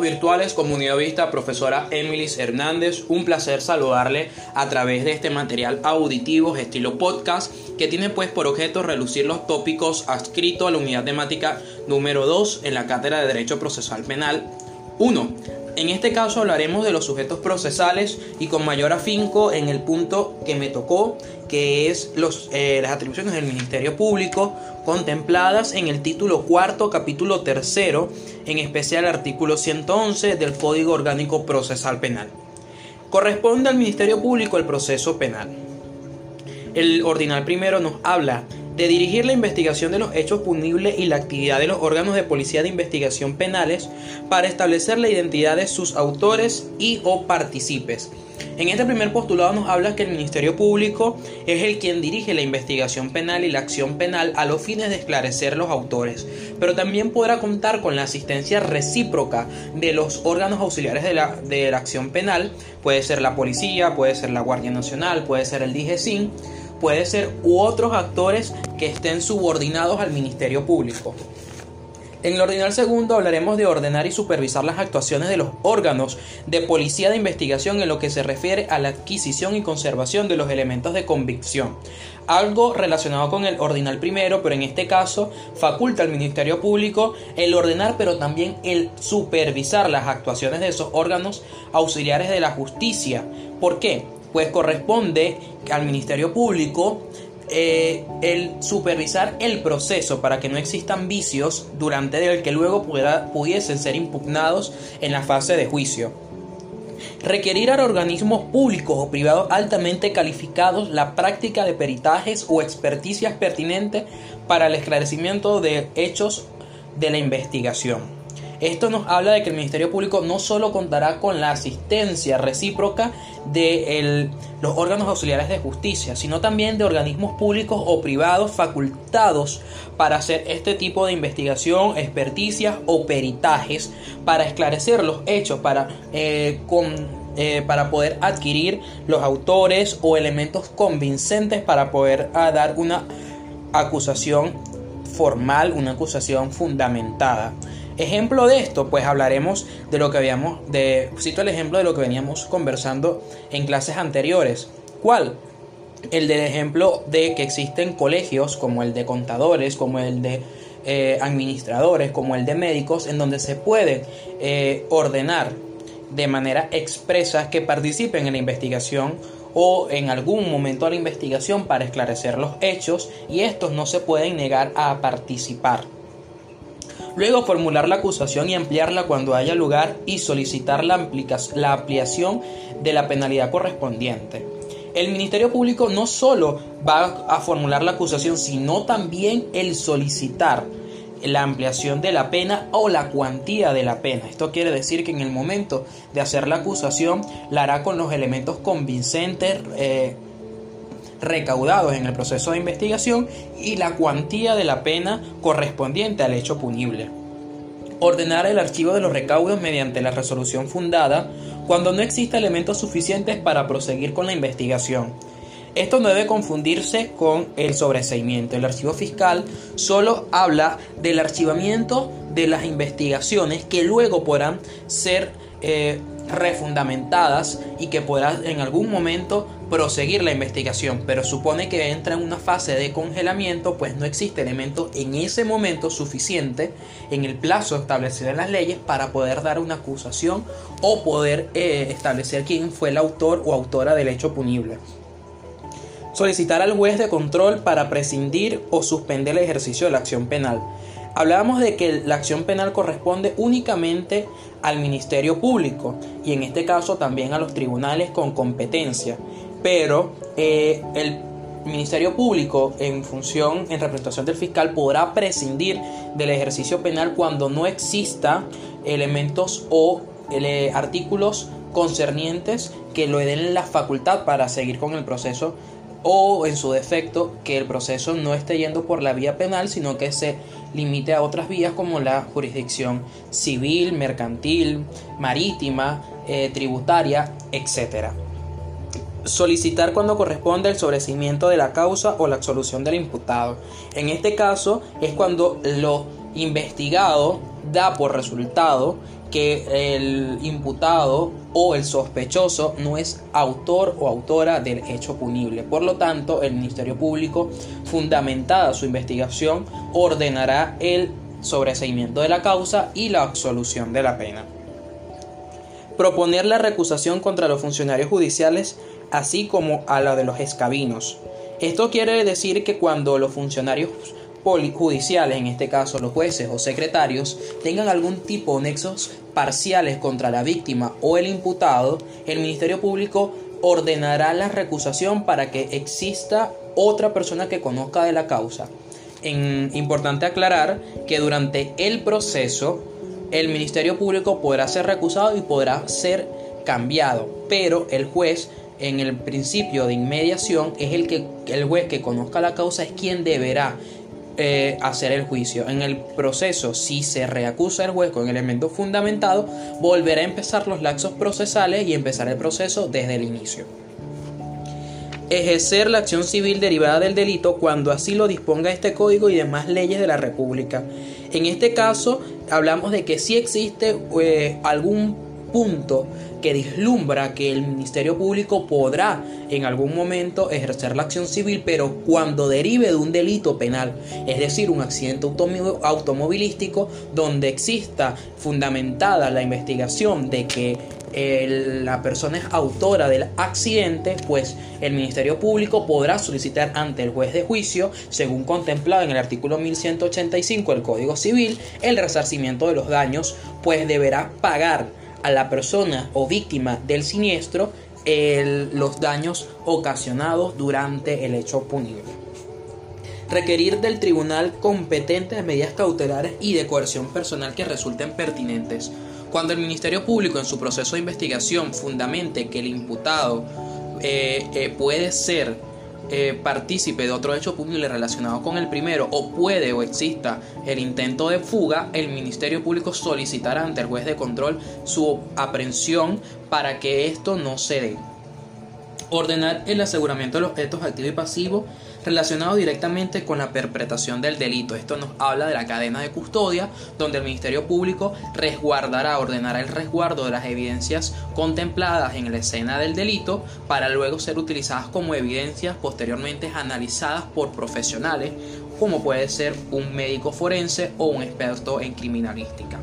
virtuales, comunidad vista, profesora Emilis Hernández. Un placer saludarle a través de este material auditivo estilo podcast que tiene pues por objeto relucir los tópicos adscritos a la unidad temática número 2 en la cátedra de Derecho Procesal Penal 1. En este caso hablaremos de los sujetos procesales y con mayor afinco en el punto que me tocó, que es eh, las atribuciones del Ministerio Público contempladas en el título cuarto, capítulo tercero, en especial artículo 111 del Código Orgánico Procesal Penal. Corresponde al Ministerio Público el proceso penal. El ordinal primero nos habla de dirigir la investigación de los hechos punibles y la actividad de los órganos de policía de investigación penales para establecer la identidad de sus autores y o participes. En este primer postulado nos habla que el Ministerio Público es el quien dirige la investigación penal y la acción penal a los fines de esclarecer los autores, pero también podrá contar con la asistencia recíproca de los órganos auxiliares de la, de la acción penal, puede ser la policía, puede ser la Guardia Nacional, puede ser el DGCIN, puede ser u otros actores que estén subordinados al Ministerio Público. En el ordinal segundo hablaremos de ordenar y supervisar las actuaciones de los órganos de policía de investigación en lo que se refiere a la adquisición y conservación de los elementos de convicción. Algo relacionado con el ordinal primero, pero en este caso faculta al Ministerio Público el ordenar, pero también el supervisar las actuaciones de esos órganos auxiliares de la justicia. ¿Por qué? Pues corresponde al Ministerio Público eh, el supervisar el proceso para que no existan vicios durante el que luego pudiesen ser impugnados en la fase de juicio. Requerir a organismos públicos o privados altamente calificados la práctica de peritajes o experticias pertinentes para el esclarecimiento de hechos de la investigación. Esto nos habla de que el Ministerio Público no solo contará con la asistencia recíproca de los órganos auxiliares de justicia, sino también de organismos públicos o privados facultados para hacer este tipo de investigación, experticias o peritajes para esclarecer los hechos, para, eh, eh, para poder adquirir los autores o elementos convincentes para poder ah, dar una acusación formal, una acusación fundamentada. Ejemplo de esto, pues hablaremos de lo que habíamos, de, cito el ejemplo de lo que veníamos conversando en clases anteriores. ¿Cuál? El del ejemplo de que existen colegios como el de contadores, como el de eh, administradores, como el de médicos, en donde se puede eh, ordenar de manera expresa que participen en la investigación o en algún momento de la investigación para esclarecer los hechos y estos no se pueden negar a participar. Luego formular la acusación y ampliarla cuando haya lugar y solicitar la, ampliación de la penalidad correspondiente. El Ministerio Público no solo va a formular la acusación, sino también el solicitar la ampliación de la pena o la cuantía de la pena. Esto quiere decir que en el momento de hacer la acusación la hará con los elementos convincentes, eh, recaudados en el proceso de investigación y la cuantía de la pena correspondiente al hecho punible. Ordenar el archivo de los recaudos mediante la resolución fundada cuando no exista elementos suficientes para proseguir con la investigación. Esto no debe confundirse con el sobreseimiento. El archivo fiscal solo habla del archivamiento de las investigaciones que luego podrán ser eh, refundamentadas y que pueda en algún momento proseguir la investigación, pero supone que entra en una fase de congelamiento, pues no existe elemento en ese momento suficiente en el plazo establecido en las leyes para poder dar una acusación o poder eh, establecer quién fue el autor o autora del hecho punible. Solicitar al juez de control para prescindir o suspender el ejercicio de la acción penal. Hablábamos de que la acción penal corresponde únicamente al Ministerio Público y en este caso también a los tribunales con competencia, pero eh, el Ministerio Público en función, en representación del fiscal, podrá prescindir del ejercicio penal cuando no exista elementos o eh, artículos concernientes que lo den la facultad para seguir con el proceso o en su defecto que el proceso no esté yendo por la vía penal, sino que se limite a otras vías como la jurisdicción civil, mercantil, marítima, eh, tributaria, etc. Solicitar cuando corresponde el sobrecimiento de la causa o la absolución del imputado. En este caso es cuando lo investigado da por resultado que el imputado o el sospechoso no es autor o autora del hecho punible. Por lo tanto, el Ministerio Público, fundamentada su investigación, ordenará el sobreseimiento de la causa y la absolución de la pena. Proponer la recusación contra los funcionarios judiciales, así como a la de los escabinos. Esto quiere decir que cuando los funcionarios judiciales, en este caso los jueces o secretarios, tengan algún tipo de nexos parciales contra la víctima o el imputado, el Ministerio Público ordenará la recusación para que exista otra persona que conozca de la causa. En, importante aclarar que durante el proceso el Ministerio Público podrá ser recusado y podrá ser cambiado, pero el juez en el principio de inmediación es el que el juez que conozca la causa es quien deberá eh, hacer el juicio. En el proceso, si se reacusa el juez con elemento fundamentado, volverá a empezar los laxos procesales y empezar el proceso desde el inicio. Ejercer la acción civil derivada del delito cuando así lo disponga este código y demás leyes de la República. En este caso, hablamos de que si existe eh, algún punto que vislumbra que el Ministerio Público podrá en algún momento ejercer la acción civil, pero cuando derive de un delito penal, es decir, un accidente automovilístico donde exista fundamentada la investigación de que la persona es autora del accidente, pues el Ministerio Público podrá solicitar ante el juez de juicio, según contemplado en el artículo 1185 del Código Civil, el resarcimiento de los daños, pues deberá pagar a la persona o víctima del siniestro los daños ocasionados durante el hecho punible. Requerir del tribunal competente medidas cautelares y de coerción personal que resulten pertinentes. Cuando el Ministerio Público en su proceso de investigación fundamente que el imputado eh, eh, puede ser eh, partícipe de otro hecho público relacionado con el primero o puede o exista el intento de fuga, el Ministerio Público solicitará ante el juez de control su aprehensión para que esto no se dé. Ordenar el aseguramiento de los objetos activos y pasivos relacionado directamente con la perpetración del delito. Esto nos habla de la cadena de custodia, donde el Ministerio Público resguardará, ordenará el resguardo de las evidencias contempladas en la escena del delito para luego ser utilizadas como evidencias posteriormente analizadas por profesionales, como puede ser un médico forense o un experto en criminalística.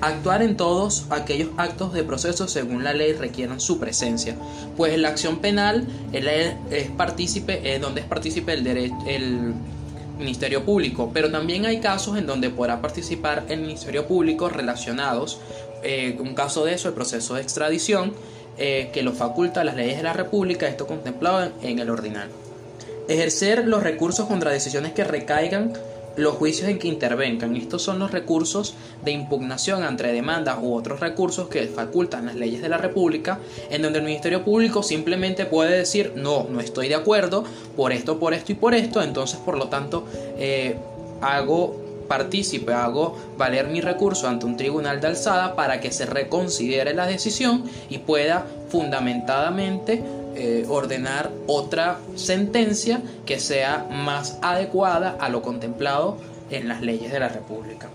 Actuar en todos aquellos actos de proceso según la ley requieran su presencia, pues en la acción penal es partícipe, es donde es partícipe el, Ministerio Público, pero también hay casos en donde podrá participar el Ministerio Público relacionados, eh, un caso de eso, el proceso de extradición, eh, que lo faculta las leyes de la República, esto contemplado en el ordinal. Ejercer los recursos contra decisiones que recaigan los juicios en que intervengan. Estos son los recursos de impugnación entre demandas u otros recursos que facultan las leyes de la República, en donde el Ministerio Público simplemente puede decir no, no estoy de acuerdo por esto, por esto y por esto, entonces por lo tanto eh, hago partícipe, hago valer mi recurso ante un tribunal de alzada para que se reconsidere la decisión y pueda fundamentadamente eh, ordenar otra sentencia que sea más adecuada a lo contemplado en las leyes de la República.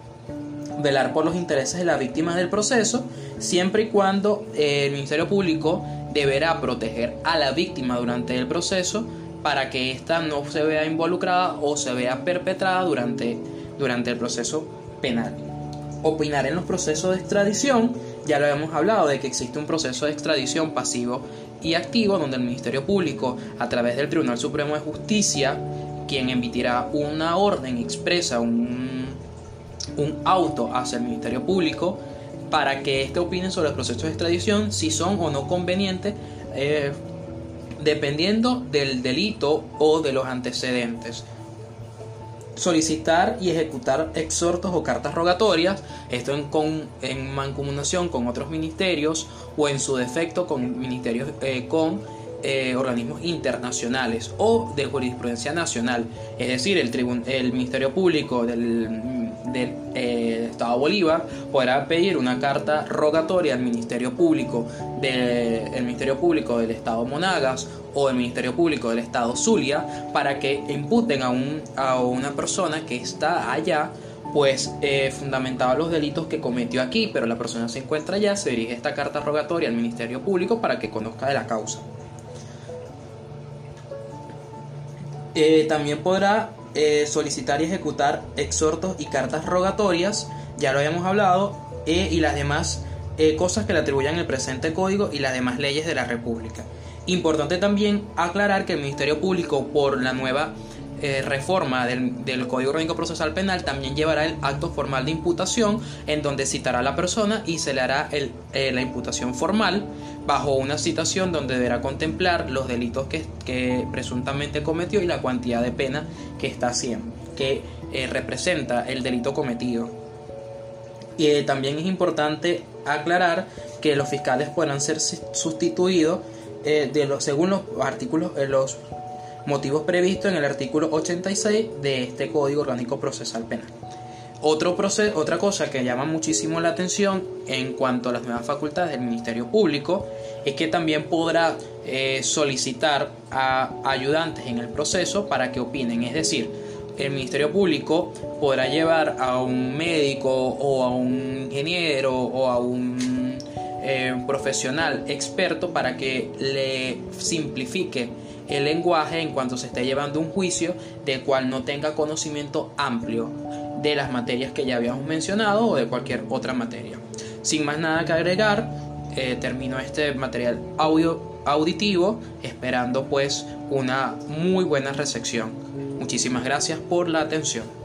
Velar por los intereses de las víctimas del proceso, siempre y cuando el Ministerio Público deberá proteger a la víctima durante el proceso para que ésta no se vea involucrada o se vea perpetrada durante, durante el proceso penal. Opinar en los procesos de extradición, ya lo hemos hablado de que existe un proceso de extradición pasivo y activo donde el Ministerio Público, a través del Tribunal Supremo de Justicia, quien emitirá una orden expresa, un, un auto hacia el Ministerio Público, para que éste opine sobre los procesos de extradición, si son o no convenientes, eh, dependiendo del delito o de los antecedentes solicitar y ejecutar exhortos o cartas rogatorias, esto en, con, en mancomunación con otros ministerios o en su defecto con ministerios eh, con eh, organismos internacionales o de jurisprudencia nacional, es decir, el, el Ministerio Público del del eh, Estado Bolívar podrá pedir una carta rogatoria al Ministerio Público del Ministerio Público del Estado Monagas o el Ministerio Público del Estado Zulia para que imputen a, un, a una persona que está allá pues eh, fundamentaba los delitos que cometió aquí, pero la persona se encuentra allá, se dirige esta carta rogatoria al Ministerio Público para que conozca de la causa. Eh, también podrá eh, solicitar y ejecutar exhortos y cartas rogatorias, ya lo habíamos hablado, y las demás cosas que le atribuyan el presente código y las demás leyes de la República. Importante también aclarar que el Ministerio Público, por la nueva eh, reforma del, Código Orgánico Procesal Penal también llevará el acto formal de imputación en donde citará a la persona y se le hará eh, la imputación formal bajo una citación donde deberá contemplar los delitos que, presuntamente cometió y la cantidad de pena que está haciendo, que eh, representa el delito cometido. Y también es importante aclarar que los fiscales podrán ser sustituidos de los, según los artículos, los motivos previstos en el artículo 86 de este Código Orgánico Procesal Penal. Otra cosa que llama muchísimo la atención en cuanto a las nuevas facultades del Ministerio Público es que también podrá eh, solicitar a ayudantes en el proceso para que opinen. Es decir, el Ministerio Público podrá llevar a un médico o a un ingeniero o a un eh, profesional experto para que le simplifique el lenguaje en cuanto se esté llevando un juicio del cual no tenga conocimiento amplio de las materias que ya habíamos mencionado o de cualquier otra materia. Sin más nada que agregar, eh, termino este material audio auditivo esperando pues una muy buena recepción. Muchísimas gracias por la atención.